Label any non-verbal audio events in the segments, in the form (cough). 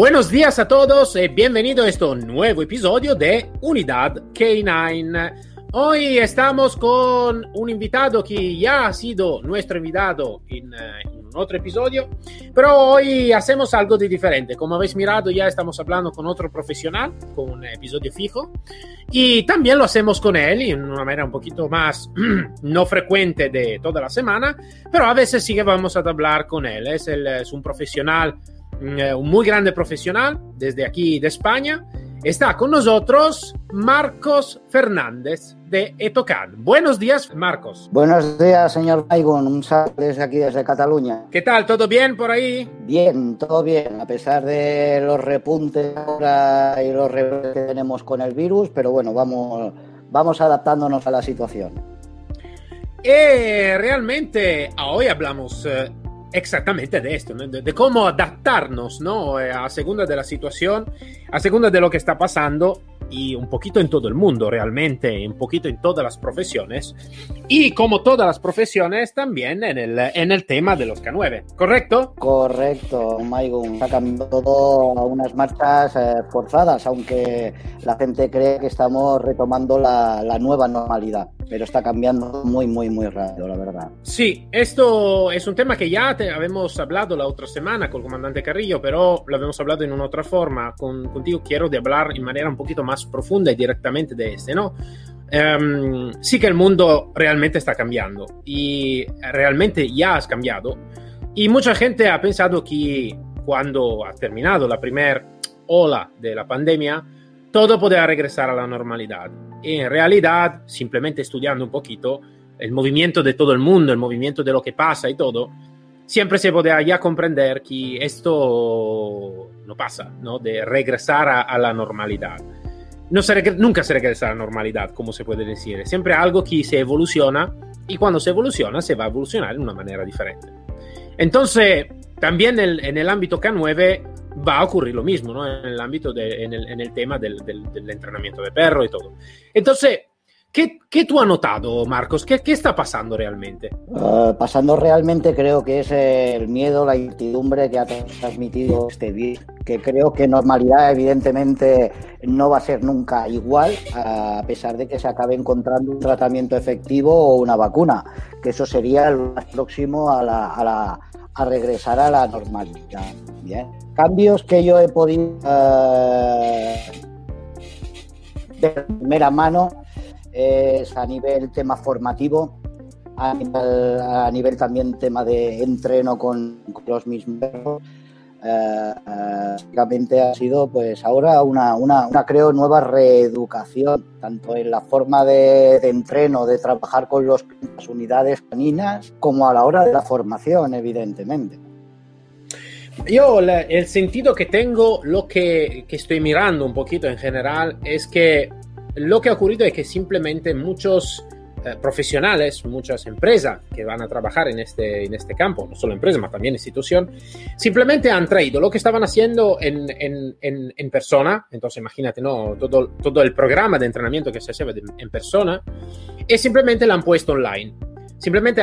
Buenos días a todos y bienvenido a este nuevo episodio de Unidad K9. Hoy estamos con un invitado que ya ha sido nuestro invitado en, eh, en, otro episodio, pero hoy hacemos algo de diferente. Como habéis mirado, ya estamos hablando con otro profesional, con un episodio fijo, y también lo hacemos con él en una manera un poquito más (clears throat) no frecuente de toda la semana, pero a veces sí que vamos a hablar con él. Es, es un profesional, un muy grande profesional desde aquí de España. Está con nosotros Marcos Fernández de Etocan. Buenos días, Marcos. Buenos días, señor Maigon. Un saludo desde aquí, desde Cataluña. ¿Qué tal? ¿Todo bien por ahí? Bien, todo bien, a pesar de los repuntes ahora y los repuntes que tenemos con el virus, pero bueno, vamos, vamos adaptándonos a la situación. Y realmente hoy hablamos eh, exactamente de esto, de, de, cómo adaptarnos ¿no? a segunda de la situación, a segunda de lo que está pasando y un poquito en todo el mundo realmente, un poquito en todas las profesiones y como todas las profesiones también en el, en el tema de los K9, ¿correcto? Correcto, Maigun, está cambiando todo a unas marchas eh, forzadas, aunque la gente cree que estamos retomando la, la nueva normalidad, pero está cambiando muy, muy, muy rápido, la verdad. Sí, esto es un tema que ya te habíamos hablado la otra semana con el comandante Carrillo, pero lo habíamos hablado en una otra forma. Con, contigo quiero de hablar en manera un poquito más profunda y directamente de este, ¿no? Um, sí que el mundo realmente está cambiando y realmente ya has cambiado. Y mucha gente ha pensado que cuando ha terminado la primera ola de la pandemia, todo podía regresar a la normalidad. Y en realidad, simplemente estudiando un poquito el movimiento de todo el mundo, el movimiento de lo que pasa y todo, siempre se podía ya comprender que esto no pasa, ¿no? De regresar a la normalidad. No se nunca se regresa a la normalidad, como se puede decir. Siempre algo que se evoluciona y cuando se evoluciona se va a evolucionar de una manera diferente. Entonces, también en el ámbito K9 va a ocurrir lo mismo, ¿no? En el ámbito, en, el, en el tema del, del, del, entrenamiento de perro y todo. Entonces, ¿qué, qué tú has notado, Marcos? ¿Qué, qué está pasando realmente? Uh, pasando realmente creo que es el miedo, la incertidumbre que ha transmitido este virus, que creo que normalidad evidentemente no va a ser nunca igual, a pesar de que se acabe encontrando un tratamiento efectivo o una vacuna, que eso sería el más próximo a la, a la a regresar a la normalidad. Bien. Cambios que yo he podido uh, de primera mano es a nivel tema formativo, a nivel, también tema de entreno con, los mismos. Uh, básicamente ha sido pues ahora una, una, creo nueva reeducación tanto en la forma de, de entreno de trabajar con las unidades caninas como a la hora de la formación evidentemente yo el sentido que tengo lo que, que estoy mirando un poquito en general es que lo que ha ocurrido es que simplemente muchos eh, profesionales, muchas empresas que van a trabajar en este, en este campo, no solo empresas, pero también institución, simplemente han traído lo que estaban haciendo en, en, en, persona, entonces imagínate, ¿no? Todo, todo, el programa de entrenamiento que se hacía en persona, y simplemente lo han puesto online. Simplemente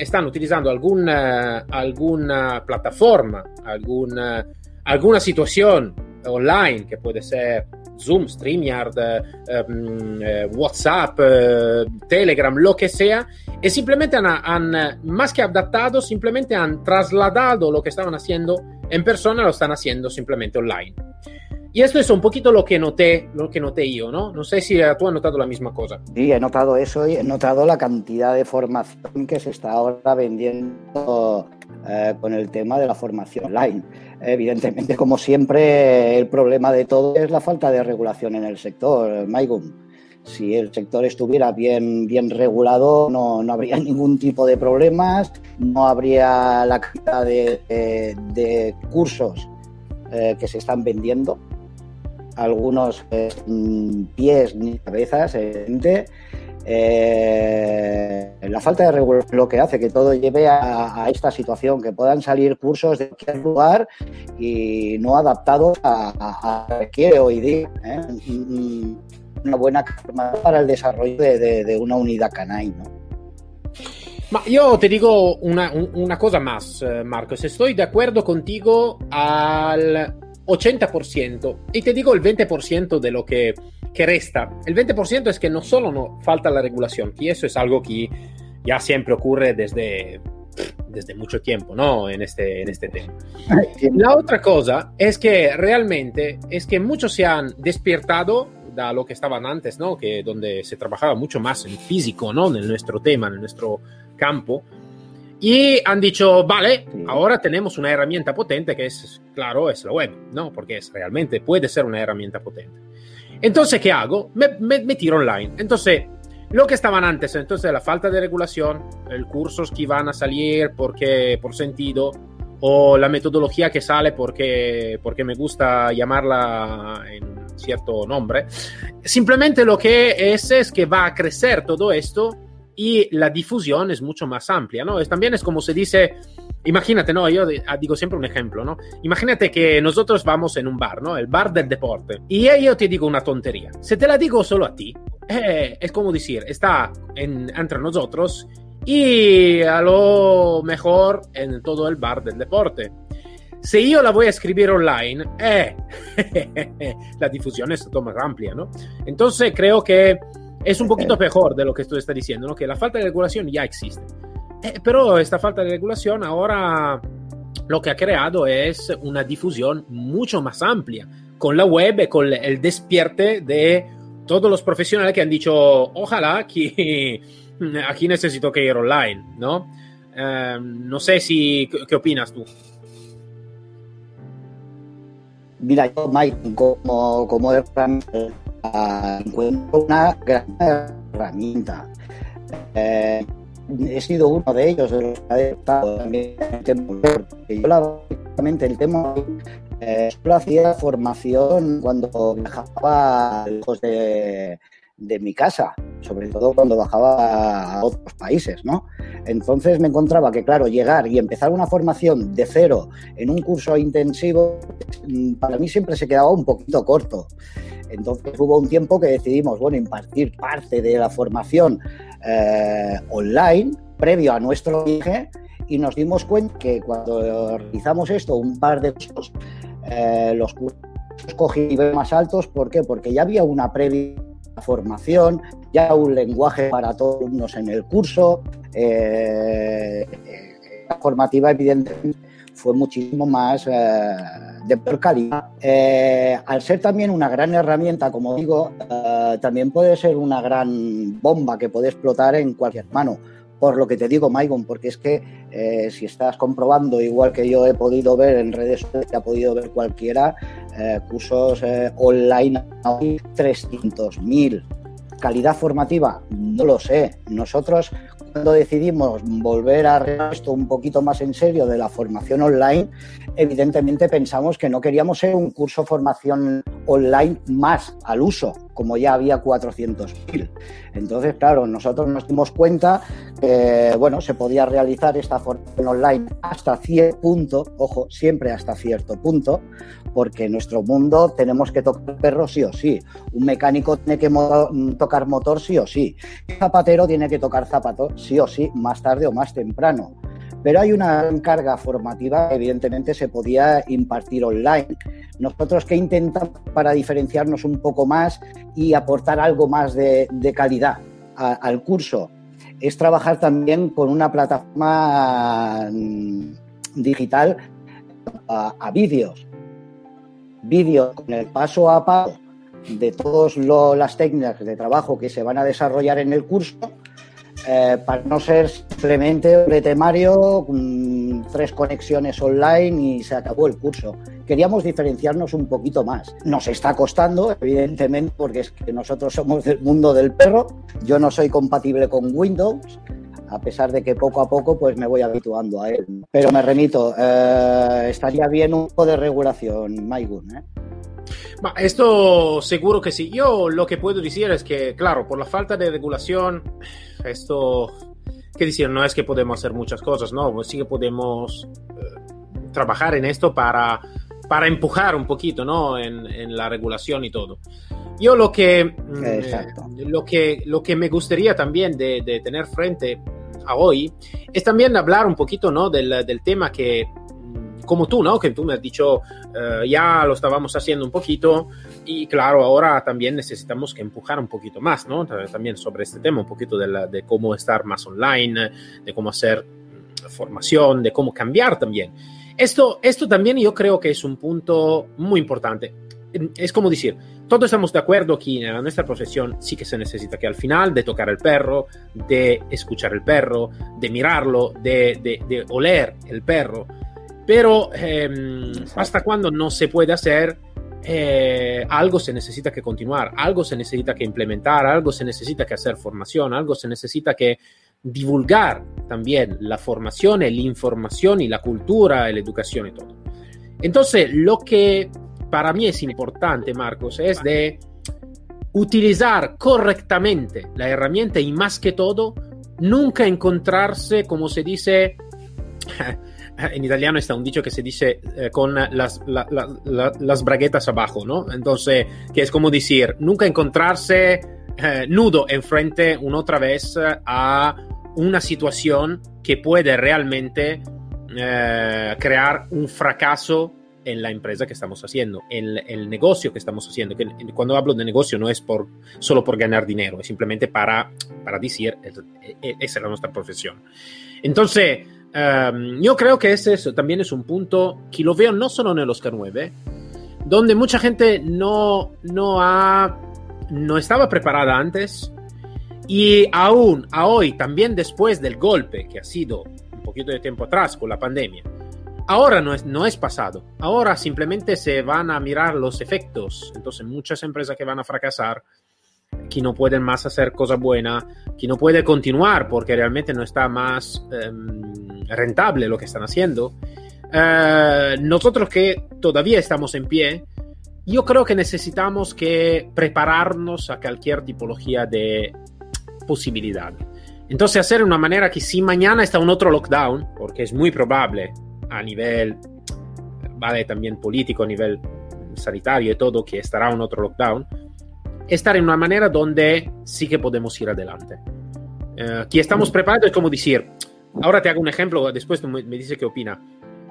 están utilizando alguna, alguna plataforma, alguna, alguna situación online que puede ser Zoom, StreamYard, eh, eh, WhatsApp, eh, Telegram, lo que sea, y simplemente han, han, más que adaptado, simplemente han trasladado lo que estaban haciendo en persona, lo están haciendo simplemente online. Y esto es un poquito lo que noté, lo que noté yo, ¿no? No sé si tú has notado la misma cosa. Sí, he notado eso y he notado la cantidad de formación que se está ahora vendiendo eh, con el tema de la formación online. Evidentemente, como siempre, el problema de todo es la falta de regulación en el sector, Maigum. Si el sector estuviera bien, bien regulado, no, no habría (laughs) ningún tipo de problemas, no habría la cantidad de, de, cursos eh, que se están vendiendo algunos eh, pies ni cabezas, evidente. La falta de regulación lo que hace que todo lleve a, esta situación, que puedan salir cursos de cualquier lugar y no adaptados a, lo que quiere hoy día. ¿eh? Una buena para el desarrollo de, una unidad canai. ¿no? Ma io ti dico una, una cosa más, eh, Marco. Se estoy de acuerdo contigo al 80% y te digo el 20% de lo que, que, resta. El 20% es que no solo no falta la regulación, y eso es algo que ya siempre ocurre desde, desde mucho tiempo, ¿no? En este, en este tema. La otra cosa es que realmente es que muchos se han despertado da lo que estaban antes, ¿no? Que donde se trabajaba mucho más en físico, ¿no? En nuestro tema, en nuestro campo. Y han dicho, vale, ahora tenemos una herramienta potente que es, claro, es la web, ¿no? Porque es realmente puede ser una herramienta potente. Entonces, ¿qué hago? Me, me, tiro online. Entonces, lo que estaban antes, entonces la falta de regulación, el cursos que van a salir porque por sentido, o la metodología que sale porque, porque me gusta llamarla en cierto nombre, simplemente lo que es es que va a crecer todo esto y la difusión es mucho más amplia, ¿no? Es, también es como se dice, imagínate, ¿no? Yo ah, digo siempre un ejemplo, ¿no? Imagínate que nosotros vamos en un bar, ¿no? El bar del deporte. Y yo te digo una tontería. Si te la digo solo a ti, eh, es como decir, está entre nosotros y a lo mejor en todo el bar del deporte. Si yo la voy a escribir online, eh, (laughs) la difusión es mucho más amplia, ¿no? Entonces creo que es un poquito mejor de lo que tú estás diciendo, ¿no? que la falta de regulación ya existe. Eh, pero esta falta de regulación ahora lo que ha creado es una difusión mucho más amplia con la web y con el despierte de todos los profesionales que han dicho, ojalá que (laughs) aquí necesito que ir online, ¿no? Em, no sé si, ¿qué opinas tú? Mira, yo, Mike, como, como encuentro una gran herramienta. Eh, he sido uno de ellos de los que ha estado también el tema, yo básicamente el tema eh, solo hacía formación cuando viajaba lejos de, de mi casa, sobre todo cuando bajaba a otros países, ¿no? Entonces me encontraba que, claro, llegar y empezar una formación de cero en un curso intensivo, mm, para mí siempre se quedaba un poquito corto. Entonces hubo un tiempo que decidimos, bueno, impartir parte de la formación eh, online previo a nuestro viaje y nos dimos cuenta que cuando realizamos esto, un par de eh, los cursos cogí más altos. ¿Por qué? Porque ya había una previa formación, ya un lenguaje para todos los en el curso. Eh, la formativa, evidentemente, fue muchísimo más eh, de peor calidad. Eh, al ser también una gran herramienta, como digo, también puede ser una gran bomba que puede explotar en cualquier mano. Por lo que te digo, Maicon, porque es que si estás comprobando, igual que yo he podido ver en redes sociales, que ha podido ver cualquiera, cursos online, 300.000. Calidad formativa, no lo sé. Nosotros cuando decidimos volver a esto un poquito más en serio de la formación online, evidentemente pensamos que no queríamos ser un curso formación online más al uso, como ya había 400.000. Entonces, claro, nosotros nos dimos cuenta que, bueno, se podía realizar esta formación online hasta cierto punto, ojo, siempre hasta cierto punto, porque en nuestro mundo tenemos que tocar perro sí o sí. Un mecánico tiene que tocar motor sí o sí. Un zapatero tiene que tocar zapato sí o sí, más tarde o más temprano. Pero hay una carga formativa que evidentemente se podía impartir online. Nosotros que intentamos para diferenciarnos un poco más y aportar algo más de, calidad al curso es trabajar también con una plataforma mm, digital a, vídeos. Vídeos con el paso a paso de todas las técnicas de trabajo que se van a desarrollar en el curso eh, para no ser simplemente un temario, tres conexiones online y se acabó el curso. Queríamos diferenciarnos un poquito más. Nos está costando, evidentemente, porque es que nosotros somos del mundo del perro. Yo no soy compatible con Windows, a pesar de que poco a poco pues me voy habituando a él. Pero me remito, eh, estaría bien un poco de regulación, Maigun. ¿eh? Ma esto seguro que sí. Yo lo que puedo decir es que, claro, por la falta de regulación, esto, ¿qué decir? No es que podemos hacer muchas cosas, ¿no? Pues sí que podemos eh, trabajar en esto para, para empujar un poquito, ¿no? En, en la regulación y todo. Yo lo que, eh, lo que, lo que me gustaría también de, de, tener frente a hoy es también hablar un poquito, ¿no? Del, del tema que como tú, ¿no? Que tú me has dicho, uh, ya lo estábamos haciendo un poquito y claro, ahora también necesitamos que empujar un poquito más, ¿no? También sobre este tema, un poquito de, la, de cómo estar más online, de cómo hacer mm, formación, de cómo cambiar también. Esto, esto también yo creo que es un punto muy importante. Es como decir, todos estamos de acuerdo aquí en nuestra profesión, sí que se necesita que al final de tocar el perro, de escuchar el perro, de mirarlo, de, de, de oler el perro, pero eh, hasta cuando no se puede hacer, eh, algo se necesita que continuar, algo se necesita que implementar, algo se necesita que hacer formación, algo se necesita que divulgar también la formación, la información y la cultura, la educación y todo. Entonces, lo que para mí es importante, Marcos, es de utilizar correctamente la herramienta y más que todo, nunca encontrarse, como se dice, (laughs) (laughs) en italiano está un dicho que se dice eh, con las, la, la, las, braguetas abajo, ¿no? Entonces, que es como decir, nunca encontrarse eh, nudo enfrente una otra vez a una situación que puede realmente eh, crear un fracaso en la empresa que estamos haciendo, en el negocio que estamos haciendo. Que cuando hablo de negocio no es por, solo por ganar dinero, es simplemente para, para decir, esa es la nuestra profesión. Entonces, Um, yo creo que ese es, también es un punto que lo veo no solo en el Oscar 9, donde mucha gente no, no, ha, no estaba preparada antes y aún a hoy, también después del golpe que ha sido un poquito de tiempo atrás con la pandemia, ahora no es, no es pasado, ahora simplemente se van a mirar los efectos, entonces muchas empresas que van a fracasar que no pueden más hacer cosas buenas, que no puede continuar porque realmente no está más um, rentable lo que están haciendo. Uh, nosotros que todavía estamos en pie, yo creo que necesitamos que prepararnos a cualquier tipología de posibilidad. Entonces hacer de una manera que si mañana está un otro lockdown, porque es muy probable a nivel, vale, también político, a nivel sanitario y todo, que estará un otro lockdown, estar en una manera donde sí que podemos ir adelante. Uh, que estamos preparados es como decir, ahora te hago un ejemplo, después me, me dice qué opina.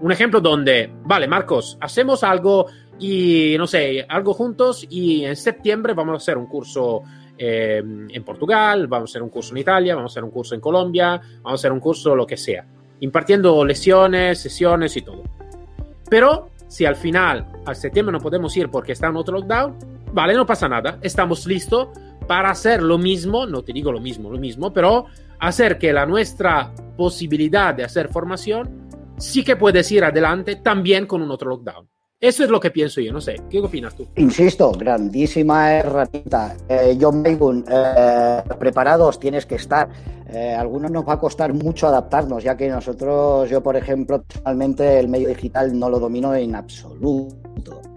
Un ejemplo donde, vale, Marcos, hacemos algo y, no sé, algo juntos y en septiembre vamos a hacer un curso eh, en Portugal, vamos a hacer un curso en Italia, vamos a hacer un curso en Colombia, vamos a hacer un curso lo que sea, impartiendo lecciones, sesiones y todo. Pero si al final, al septiembre no podemos ir porque está en otro lockdown, vale, no pasa nada, estamos listos para hacer lo mismo, no te digo lo mismo, lo mismo, pero hacer que la nuestra posibilidad de hacer formación sí que puedes ir adelante también con un otro lockdown. Eso es lo que pienso yo, no sé, ¿qué opinas tú? Insisto, grandísima herramienta. Eh, John Maygun, eh, preparados tienes que estar. Eh, algunos nos va a costar mucho adaptarnos, ya que nosotros, yo por ejemplo, personalmente el medio digital no lo domino en absoluto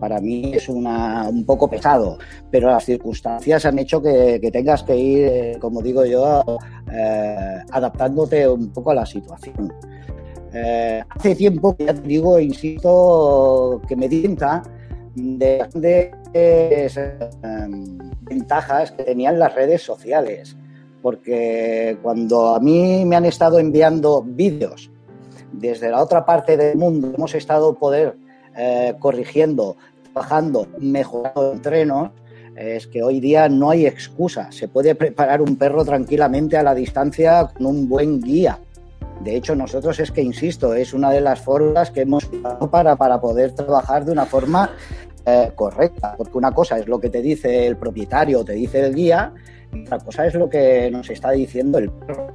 para mí es una, un poco pesado, pero las circunstancias han hecho que, tengas que ir, eh, como digo yo, eh, adaptándote un poco a la situación. Eh, hace tiempo, ya te digo, insisto, que me dienta de grandes ventajas que tenían las redes sociales, porque cuando a mí me han estado enviando vídeos desde la otra parte del mundo, hemos estado poder eh, corrigiendo, trabajando, mejorando entrenos, es que hoy día no hay excusa. Se puede preparar un perro tranquilamente a la distancia con un buen guía. De hecho, nosotros es que, insisto, es una de las formas que hemos usado para, para poder trabajar de una forma eh, correcta. Porque una cosa es lo que te dice el propietario, te dice el guía, y otra cosa es lo que nos está diciendo el perro.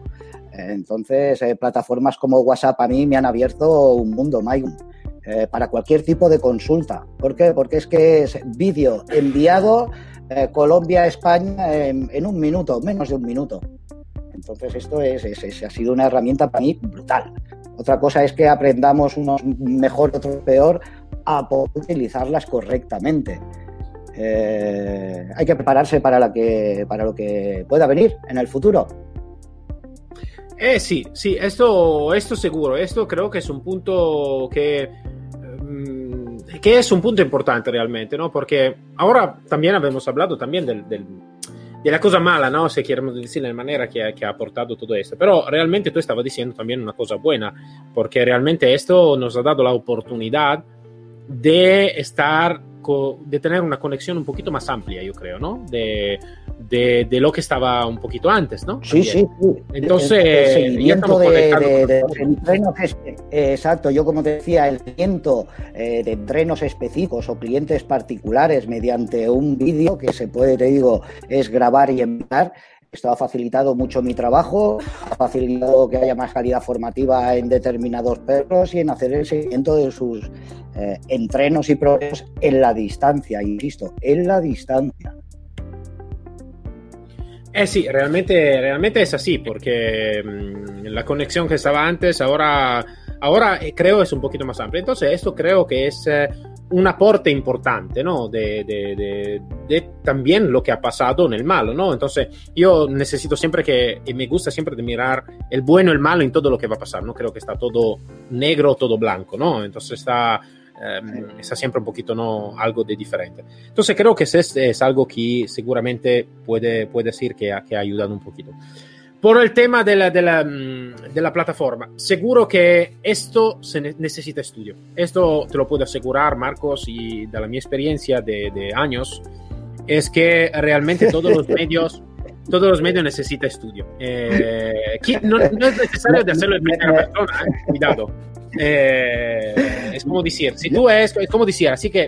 Entonces, eh, plataformas como WhatsApp a mí me han abierto un mundo, Mike. Eh, para cualquier tipo de consulta. ¿Por qué? Porque es que es vídeo enviado eh, Colombia-España en, un minuto, menos de un minuto. Entonces esto es, es, ha sido una herramienta para mí brutal. Otra cosa es que aprendamos unos mejor, otros peor, a poder utilizarlas correctamente. Eh, hay que prepararse para, para lo que pueda venir en el futuro. Eh sí, sí, esto, esto seguro, esto creo que es un punto que, que es un punto importante realmente, ¿no? Porque ahora también habíamos hablado también del, del, de la cosa mala, ¿no? Si queremos decir de manera que, que, ha aportado todo esto. Pero realmente tú estabas diciendo también una cosa buena, porque realmente esto nos ha dado la oportunidad de estar de tener una conexión un poquito más amplia, yo creo, ¿no? De, de, de lo que estaba un poquito antes, ¿no? Sí, sí, sí. Entonces, el, seguimiento de, de, entrenos, exacto, yo como te decía, el seguimiento eh, de entrenos específicos o clientes particulares mediante un vídeo que se puede, te digo, es grabar y enviar, esto ha facilitado mucho mi trabajo, ha facilitado que haya más calidad formativa en determinados perros y en hacer el seguimiento de sus eh, entrenos y progresos en la distancia, insisto, en la distancia. Eh sí, realmente, realmente es así, porque mmm, la conexión que estaba antes ahora, ahora eh, creo es un poquito más amplia. Entonces, esto creo que es eh, un aporte importante, ¿no? De, también lo que ha pasado en el malo, ¿no? Entonces, yo necesito siempre que, y me gusta siempre de mirar el bueno y el malo en todo lo que va a pasar, no creo que está todo negro todo blanco, ¿no? Entonces está Um, está siempre un poquito ¿no? algo de diferente. Entonces creo que es, es algo que seguramente puede, puede decir que que ha ayudado un poquito. Por el tema de la, de, la, de la, plataforma, seguro que esto se necesita estudio. Esto te lo puedo asegurar, Marcos, y de la mi experiencia de, de años, es que realmente todos los (laughs) medios todos los medios necesitan estudio. Eh, no, no, es necesario de hacerlo en primera persona, eh, cuidado. Eh, es como decir, si tú es, es como decir, así que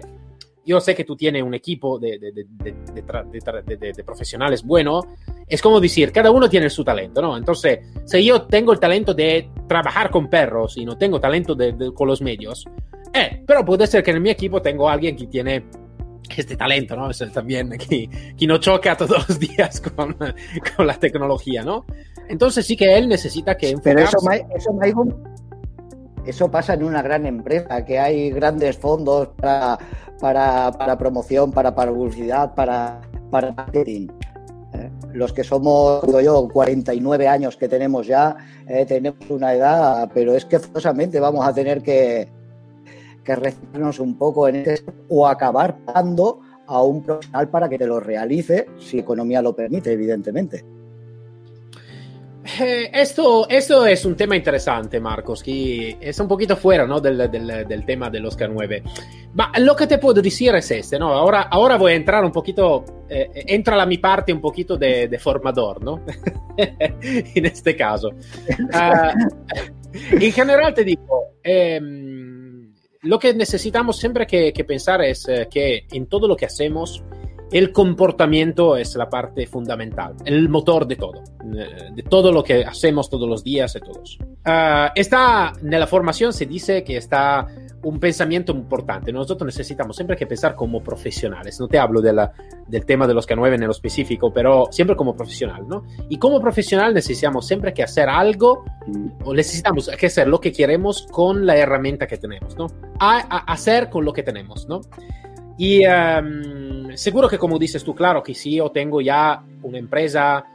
yo sé que tú tienes un equipo de, de, de, de, profesionales bueno, es como decir, cada uno tiene su talento, ¿no? Entonces, si yo tengo el talento de trabajar con perros y no tengo talento con los medios, eh, pero puede ser que en mi equipo tengo alguien que tiene (laughs) este talento, ¿no? Es también que, que no choca todos los días con, con, la tecnología, ¿no? Entonces sí que él necesita que Pero eso, eso, eso pasa en una gran empresa, que hay grandes fondos para, para, para promoción, para, para publicidad, para, para marketing. ¿eh? Los que somos, digo yo, 49 años que tenemos ya, eh, tenemos una edad, pero es que forzosamente vamos a tener que, que un poco en este o acabar pagando a un profesional para que te lo realice, si economía lo permite, evidentemente. Eh, esto, esto, es un tema interesante, Marcos, que es un poquito fuera ¿no? del, del, del, tema del Oscar 9. Ma lo que te puedo decir es este, ¿no? Ahora, ahora voy a entrar un poquito, eh, entra la mi parte un poquito de, de formador, ¿no? (laughs) en este caso. Uh, en general te digo, eh, lo que necesitamos siempre que, pensar es eh, que en todo lo que hacemos, el comportamiento es la parte fundamental, el motor de todo, eh, de todo lo que hacemos todos los días y todos. Uh, está, en la formación se dice que está un pensamiento importante. Nosotros necesitamos siempre que pensar como profesionales. No te hablo de la, del tema de los K9 en lo específico, pero siempre como profesional, ¿no? Y como profesional necesitamos siempre que hacer algo, o necesitamos que hacer lo que queremos con la herramienta que tenemos, ¿no? A, a hacer con lo que tenemos, ¿no? Y um, seguro que como dices tú, claro, que si yo tengo ya una empresa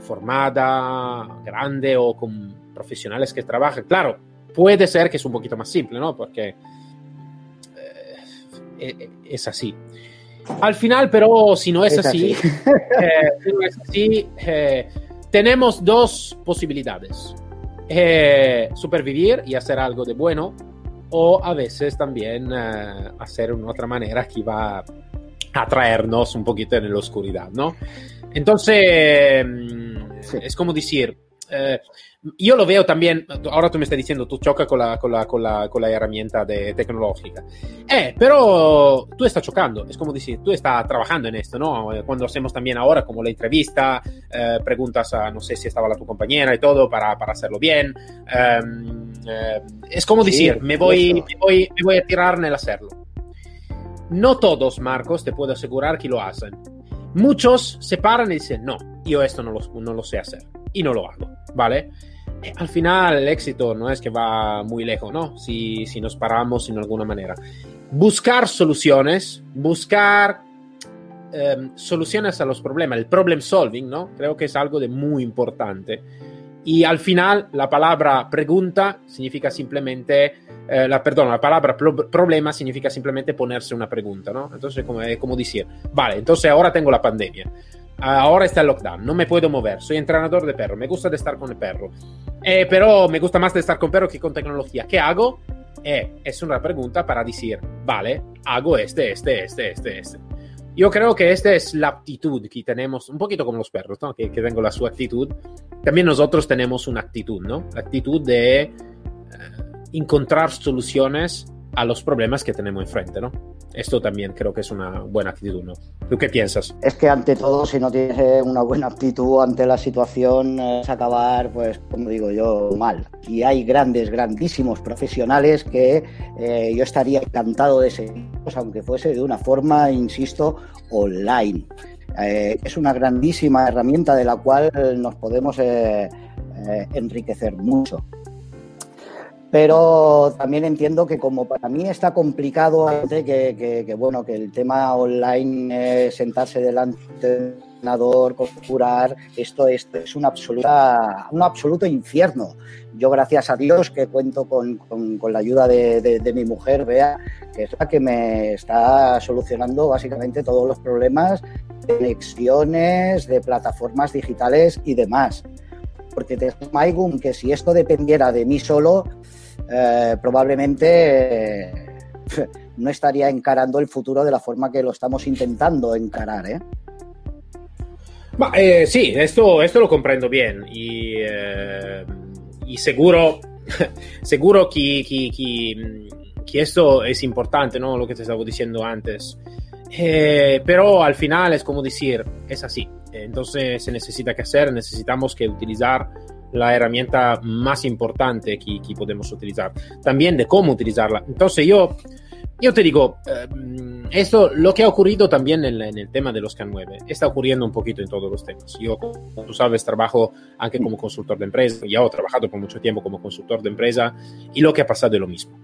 formada, grande o con profesionales que trabajan, claro, puede ser que es un poquito más simple, ¿no? Porque eh, es así. Al final, pero, si no es, es así, así. (laughs) Eh, si no es así eh, tenemos dos posibilidades. Eh, supervivir y hacer algo de bueno, o a veces también hacer una otra manera que va a atraernos un poquito en la oscuridad, ¿no? Entonces, sí. es como decir, eh, yo lo veo también, ahora tú me estás diciendo, tú chocas con la, con la, con la, con la herramienta de, tecnológica. Eh, pero tú estás chocando, es como decir, tú estás trabajando en esto, ¿no? Cuando hacemos también ahora como la entrevista, eh, preguntas a, no sé si estaba la tu compañera y todo para, para hacerlo bien. Em, eh, es como decir, sí, me, voy, me, voy, me voy a tirar en el hacerlo. No todos, Marcos, te puedo asegurar que lo hacen. Muchos se paran y dicen, no, yo esto no lo, no lo sé hacer y no lo hago, ¿vale? Eh, al final el éxito no es que va muy lejos, ¿no? Si, si nos paramos en alguna manera. buscar soluciones, buscar eh, soluciones a los problemas, el problem solving, ¿no? Creo que es algo de muy importante. Y al final la palabra pregunta significa simplemente, eh, la, perdón, la palabra pro problema significa simplemente ponerse una pregunta, ¿no? Entonces, como, es como decir, vale, entonces ahora tengo la pandemia. Ahora está el lockdown, no me puedo mover, soy entrenador de perro, me gusta de estar con el perro, eh, pero me gusta más de estar con perro que con tecnología. ¿Qué hago? Eh, es una pregunta para decir, vale, hago este, este, este, este, este. Yo creo que esta es la actitud que tenemos, un poquito como los perros, ¿no? que, tengo la su actitud. También nosotros tenemos una actitud, ¿no? La actitud de eh, encontrar soluciones a los problemas que tenemos enfrente, ¿no? Esto también creo que es una buena actitud, ¿no? ¿Tú qué piensas? Es que ante todo, si no tienes eh, una buena actitud ante la situación, eh, es acabar, pues, como digo yo, mal. Y hay grandes, grandísimos profesionales que eh, yo estaría encantado de seguirlos, aunque fuese de una forma, insisto, online. Es una grandísima herramienta de la cual nos podemos enriquecer mucho pero también entiendo que como para mí está complicado que, que, bueno que el tema online eh, sentarse delante del ordenador configurar esto, esto es un absoluta un absoluto infierno. Yo gracias a Dios que cuento con, con, la ayuda de, de, de, mi mujer Bea que es la que me está solucionando básicamente todos los problemas de conexiones de plataformas digitales y demás. Porque te Maigum que si esto dependiera de mí solo, eh, probablemente eh, (laughs) no estaría encarando el futuro de la forma que lo estamos intentando encarar. ¿eh? Eh, sí, esto, esto, lo comprendo bien y, seguro, (laughs) seguro que, que, esto es importante, ¿no? Lo que te estaba diciendo antes. Pero al final es como decir, es así. Entonces se necesita que hacer, necesitamos que utilizar la herramienta más importante que, que, podemos utilizar, también de cómo utilizarla. Entonces yo, yo te digo, eh, esto, lo que ha ocurrido también en, el tema de los K9, está ocurriendo un poquito en todos los temas. Yo, como tú sabes, trabajo anche como consultor de empresa, ya he trabajado por mucho tiempo como consultor de empresa y lo que ha pasado es lo mismo.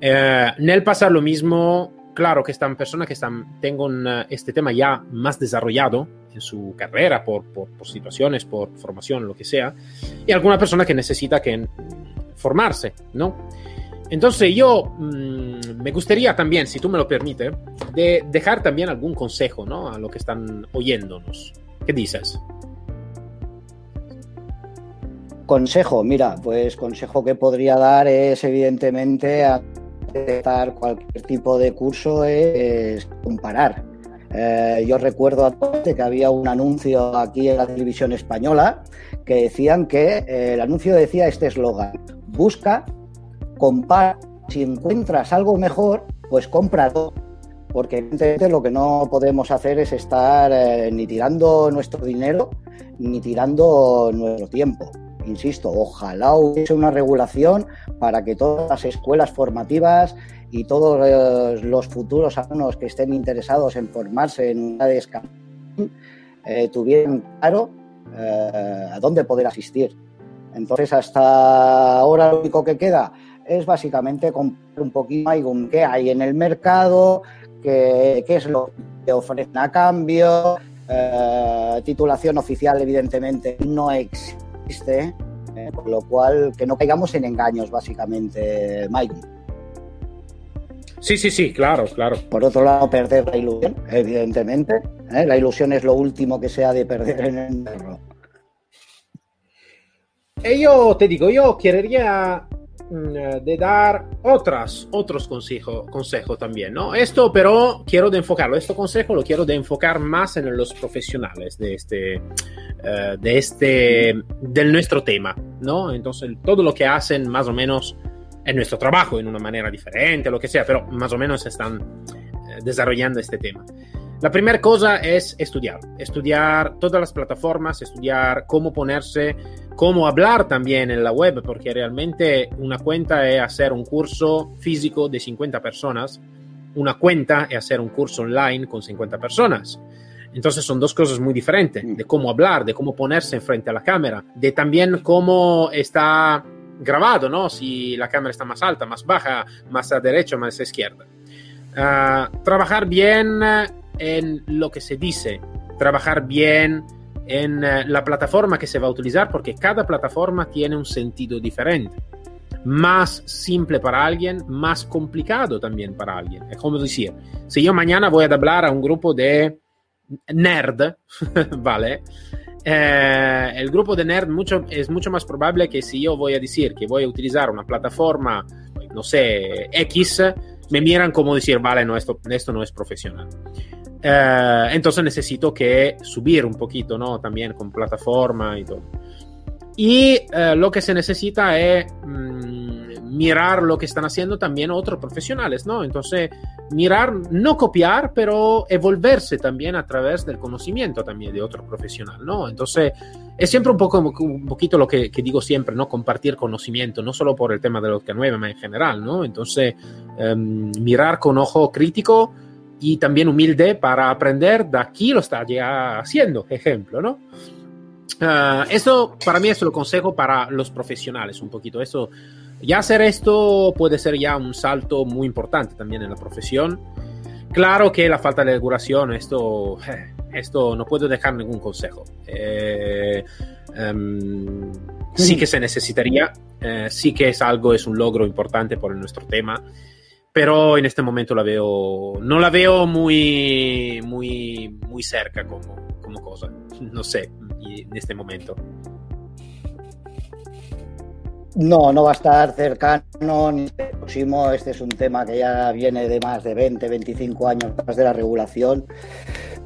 Eh, en el pasar lo mismo, claro que están personas que están, tengan este tema ya más desarrollado en su carrera, por, por, por, situaciones, por formación, lo que sea, y alguna persona que necesita que formarse, ¿no? Entonces yo mmm, me gustaría también, si tú me lo permites, de dejar también algún consejo, ¿no? A lo que están oyéndonos. ¿Qué dices? Consejo, mira, pues consejo que podría dar es evidentemente a detectar cualquier tipo de curso es comparar eh, yo recuerdo que había un anuncio aquí en la televisión española que decían que eh, el anuncio decía este eslogan, busca, compara, si encuentras algo mejor, pues cómpralo. Porque evidentemente lo que no podemos hacer es estar eh, ni tirando nuestro dinero ni tirando nuestro tiempo. Insisto, ojalá hubiese una regulación para que todas las escuelas formativas y todos los futuros alumnos que estén interesados en formarse en unidades eh, tuvieran claro eh, a dónde poder asistir. Entonces, hasta ahora lo único que queda es básicamente comprar un poquito qué hay en el mercado, qué, qué es lo que ofrecen a cambio. Eh, titulación oficial, evidentemente, no existe, eh, con lo cual que no caigamos en engaños, básicamente, Mike. Sí, sí, sí, claro, claro. Por otro lado, perder la ilusión, evidentemente. ¿eh? La ilusión es lo último que se ha de perder en el perro. E yo te digo, yo querría mm, de dar otras, otros consejos consejo también, ¿no? Esto, pero quiero de enfocarlo, este consejo lo quiero de enfocar más en los profesionales de este, uh, de este, del nuestro tema, ¿no? Entonces, todo lo que hacen más o menos en nuestro trabajo en una manera diferente, lo que sea, pero más o menos están eh, desarrollando este tema. La primera cosa es estudiar, estudiar todas las plataformas, estudiar cómo ponerse, cómo hablar también en la web, porque realmente una cuenta es hacer un curso físico de 50 personas, una cuenta es hacer un curso online con 50 personas. Entonces son dos cosas muy diferentes, de cómo hablar, de cómo ponerse frente a la cámara, de también cómo está grabado, ¿no? Si la cámara está más alta, más baja, más a derecha, más a izquierda. Uh, trabajar bien en lo que se dice, trabajar bien en uh, la plataforma que se va a utilizar, porque cada plataforma tiene un sentido diferente. Más simple para alguien, más complicado también para alguien. Es como decir, si yo mañana voy a hablar a un grupo de nerd, (laughs) ¿vale? Eh, el grupo de nerd es mucho más probable que si yo voy a decir que voy a utilizar una plataforma, no sé, X, me miran como decir, vale, no, esto, esto no es profesional. Eh, entonces necesito que subir un poquito, ¿no? También con plataforma y todo. Y eh, lo que se necesita es mmm, mirar lo que están haciendo también otros profesionales, ¿no? Entonces, mirar, no copiar, pero evolverse también a través del conocimiento también de otro profesional, ¿no? Entonces, es siempre un poco, un poquito lo que, digo siempre, ¿no? Compartir conocimiento, no solo por el tema de los que nueve, sino en general, ¿no? Entonces, eh, mirar con ojo crítico y también humilde para aprender de aquí lo está ya haciendo, ejemplo, ¿no? Uh, eso para mí es lo consejo para los profesionales un poquito. Eso, ya hacer esto puede ser ya un salto muy importante también en la profesión. Claro que la falta de regulación, esto, esto no puedo dejar ningún consejo. Eh, um, sí que se necesitaría, eh, sí que es algo, es un logro importante por nuestro tema, pero en este momento la veo, no la veo muy, muy, muy cerca como, como cosa. No sé, en este momento. No, no va a estar cercano ni próximo. Este es un tema que ya viene de más de 20, 25 años de la regulación,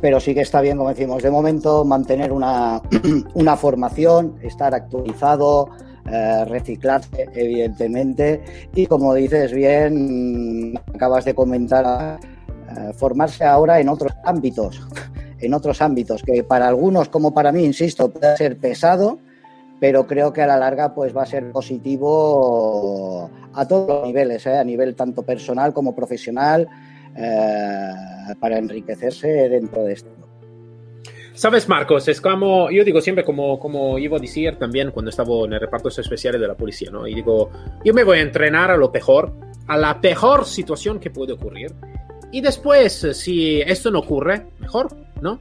pero sí que está bien, como decimos, de momento mantener una, (clears throat) una formación, estar actualizado, eh, reciclarse, evidentemente, y como dices bien, acabas de comentar, eh, formarse ahora en otros ámbitos (laughs) en otros ámbitos, que para algunos, como para mí, insisto, puede ser pesado, pero creo que a la larga pues va a ser positivo a todos los niveles, ¿eh? a nivel tanto personal como profesional, eh, para enriquecerse dentro de esto. Sabes, Marcos, es como, yo digo siempre, como, como iba a decir también cuando estaba en el reparto especial de la policía, ¿no? Y digo, yo me voy a entrenar a lo peor, a la peor situación que puede ocurrir. Y después, si esto no ocurre, mejor, ¿no?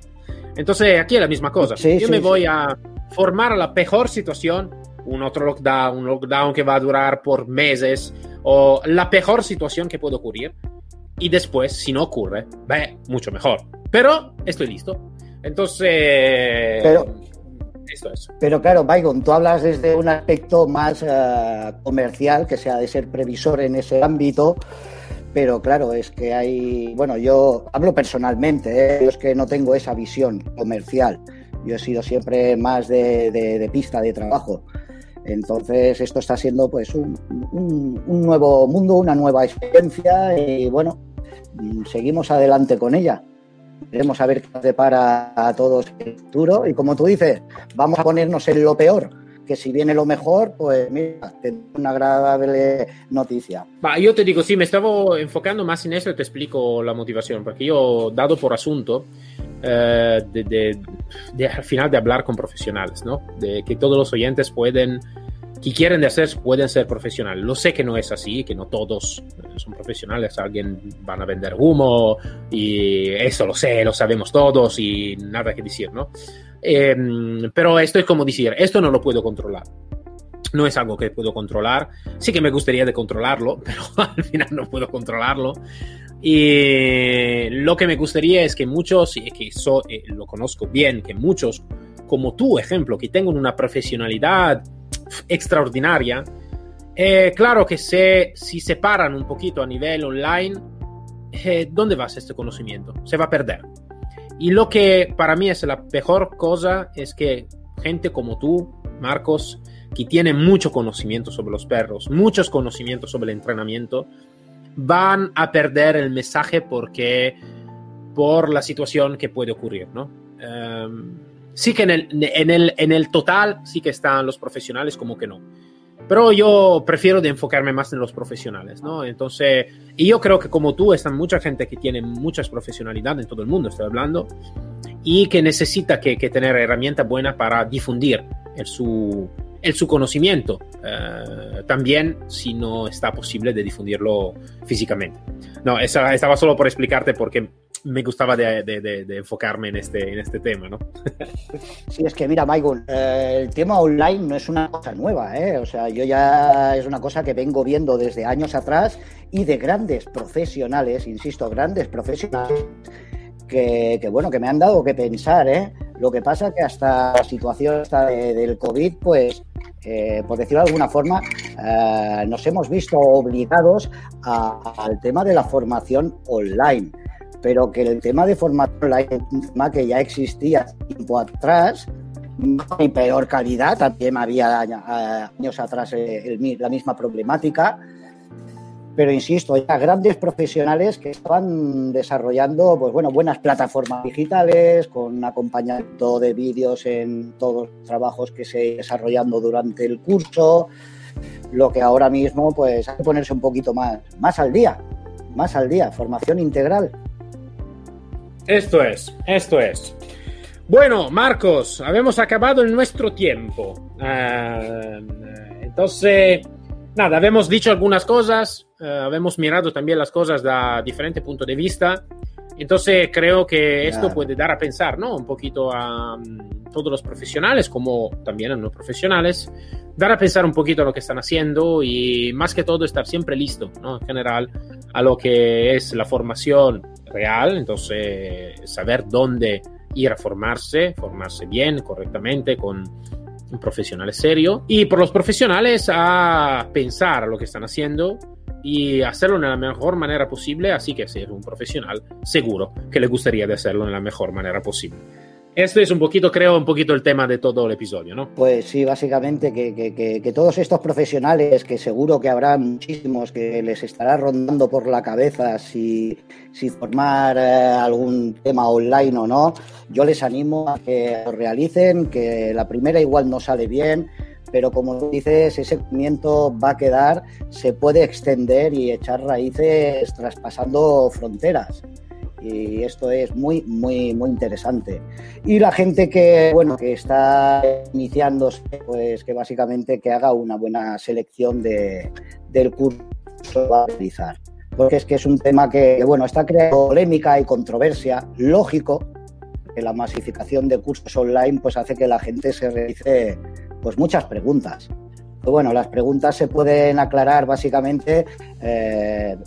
Entonces, aquí es la misma cosa. Sí, Yo sí, me voy sí. a formar la peor situación, un otro lockdown, un lockdown que va a durar por meses, o la peor situación que puede ocurrir. Y después, si no ocurre, ve, mucho mejor. Pero estoy listo. Entonces, Pero- esto es. Pero claro, Baigon, tú hablas desde un aspecto más eh, comercial, que sea de ser previsor en ese ámbito, pero claro, es que hay, bueno, yo hablo personalmente, ¿eh? yo es que no tengo esa visión comercial, yo he sido siempre más de, de- pista de trabajo. Entonces esto está siendo pues un, un- nuevo mundo, una nueva experiencia y bueno, seguimos adelante con ella. Veremos a ver qué nos depara a todos el futuro y como tú dices, vamos a ponernos en lo peor, que si viene lo mejor, pues mira, una agradable noticia. Yo te digo, sí, me estaba enfocando más en eso y te explico la motivación, porque yo, dado por asunto, eh, de, de- de- al final de hablar con profesionales, ¿no? De que todos los oyentes pueden, que quieren de hacer, pueden ser profesionales. Lo sé que no es así, que no todos eh, son profesionales, alguien van a vender humo y eso lo sé, lo sabemos todos y nada que decir, ¿no? Em, pero esto es como decir, esto no lo puedo controlar. No es algo que puedo controlar. Sí que me gustaría de controlarlo, (laughs) pero al final no puedo controlarlo. Y lo que me gustaría es que muchos, y que so- eh, lo conozco bien, que muchos, como tú, ejemplo, que tengan una profesionalidad extraordinaria, eh, claro que se, si se paran un poquito a nivel online, eh, ¿dónde vas este conocimiento? Se va a perder. Y lo que para mí es la mejor cosa es que gente como tú, Marcos, que tiene mucho conocimiento sobre los perros, muchos conocimientos sobre el entrenamiento, van a perder el mensaje porque por la situación que puede ocurrir, ¿no? Um, sí que en el, en, el, en el total sí que están los profesionales como que no. Pero yo prefiero de enfocarme más en los profesionales, ¿no? Entonces, y yo creo que como tú, están mucha gente que tiene muchas profesionalidades en todo el mundo, estoy hablando, y que necesita que, que tener herramientas buenas para difundir el, su, el su conocimiento, eh, también si no está posible de difundirlo físicamente. No, estaba solo por explicarte porque me gustaba de, enfocarme en este, en este tema, ¿no? (laughs) sí, es que mira, Michael, eh, el tema online no es una cosa nueva, ¿eh? O sea, yo ya es una cosa que vengo viendo desde años atrás y de grandes profesionales, insisto, grandes profesionales que, que bueno, que me han dado que pensar, ¿eh? Lo que pasa que hasta la situación del COVID, pues, eh, por decirlo de alguna forma, eh, nos hemos visto obligados al tema de la formación online. Pero que el tema de formato online, un tema que ya existía tiempo atrás, y peor calidad, también había años atrás eh, la misma problemática, pero insisto, ya grandes profesionales que estaban desarrollando pues bueno, buenas plataformas digitales, con acompañamiento de vídeos en todos los trabajos que se desarrollando durante el curso, lo que ahora mismo pues hay que ponerse un poquito más, más al día, más al día, formación integral. Esto es, esto es. Bueno, Marcos, habemos acabado nuestro tiempo. Uh, entonces, nada, habemos dicho algunas cosas, uh, habemos mirado también las cosas da diferente punto de vista. Entonces, creo que esto puede dar a pensar, ¿no? Un poquito a um, todos los profesionales, como también a no profesionales, dar a pensar un poquito a lo que están haciendo y más que todo estar siempre listo, ¿no? En general, a lo que es la formación real, entonces saber dónde ir a formarse, formarse bien, correctamente, con un profesional serio, y por los profesionales a pensar lo que están haciendo y hacerlo de la mejor manera posible, así que ser un profesional seguro que le gustaría de hacerlo de la mejor manera posible. Este es un poquito, creo, un poquito el tema de todo el episodio, ¿no? Pues sí, básicamente que, que, que, todos estos profesionales, que seguro que habrá muchísimos que les estará rondando por la cabeza si, si formar eh, algún tema online o no, yo les animo a que lo realicen, que la primera igual no sale bien, pero como dices, ese movimiento va a quedar, se puede extender y echar raíces traspasando fronteras y esto es muy muy muy interesante. Y la gente que bueno que está iniciándose pues que básicamente que haga una buena selección de, del curso que va a realizar. Porque es que es un tema que bueno está creando polémica y controversia lógico que la masificación de cursos online pues hace que la gente se realice pues muchas preguntas. Bueno las preguntas se pueden aclarar básicamente eh,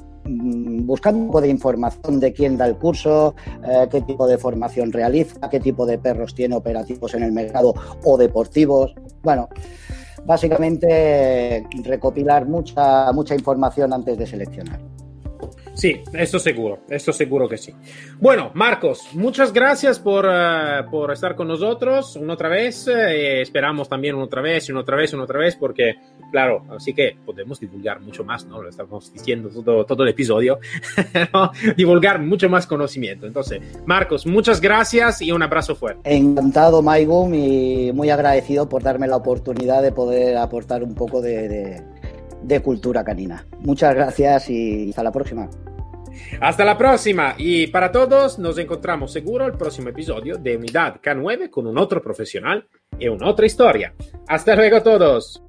buscando un poco de información de quién da el curso, eh, qué tipo de formación realiza, qué tipo de perros tiene operativos en el mercado o deportivos. Bueno, básicamente recopilar mucha, mucha información antes de seleccionar. Sí, esto seguro, esto seguro que sí. Bueno, Marcos, muchas gracias por, uh, por estar con nosotros una otra vez. Eh, esperamos también una otra vez una otra vez una otra vez porque, claro, así que podemos divulgar mucho más, ¿no? Lo estamos diciendo todo, todo el episodio, (laughs) divulgar mucho más conocimiento. Entonces, Marcos, muchas gracias y un abrazo fuerte. Encantado, Maigum, y muy agradecido por darme la oportunidad de poder aportar un poco de, de cultura canina. Muchas gracias y hasta la próxima. Hasta la próxima y para todos nos encontramos seguro el próximo episodio de Unidad K9 con un otro profesional y una otra historia. Hasta luego todos.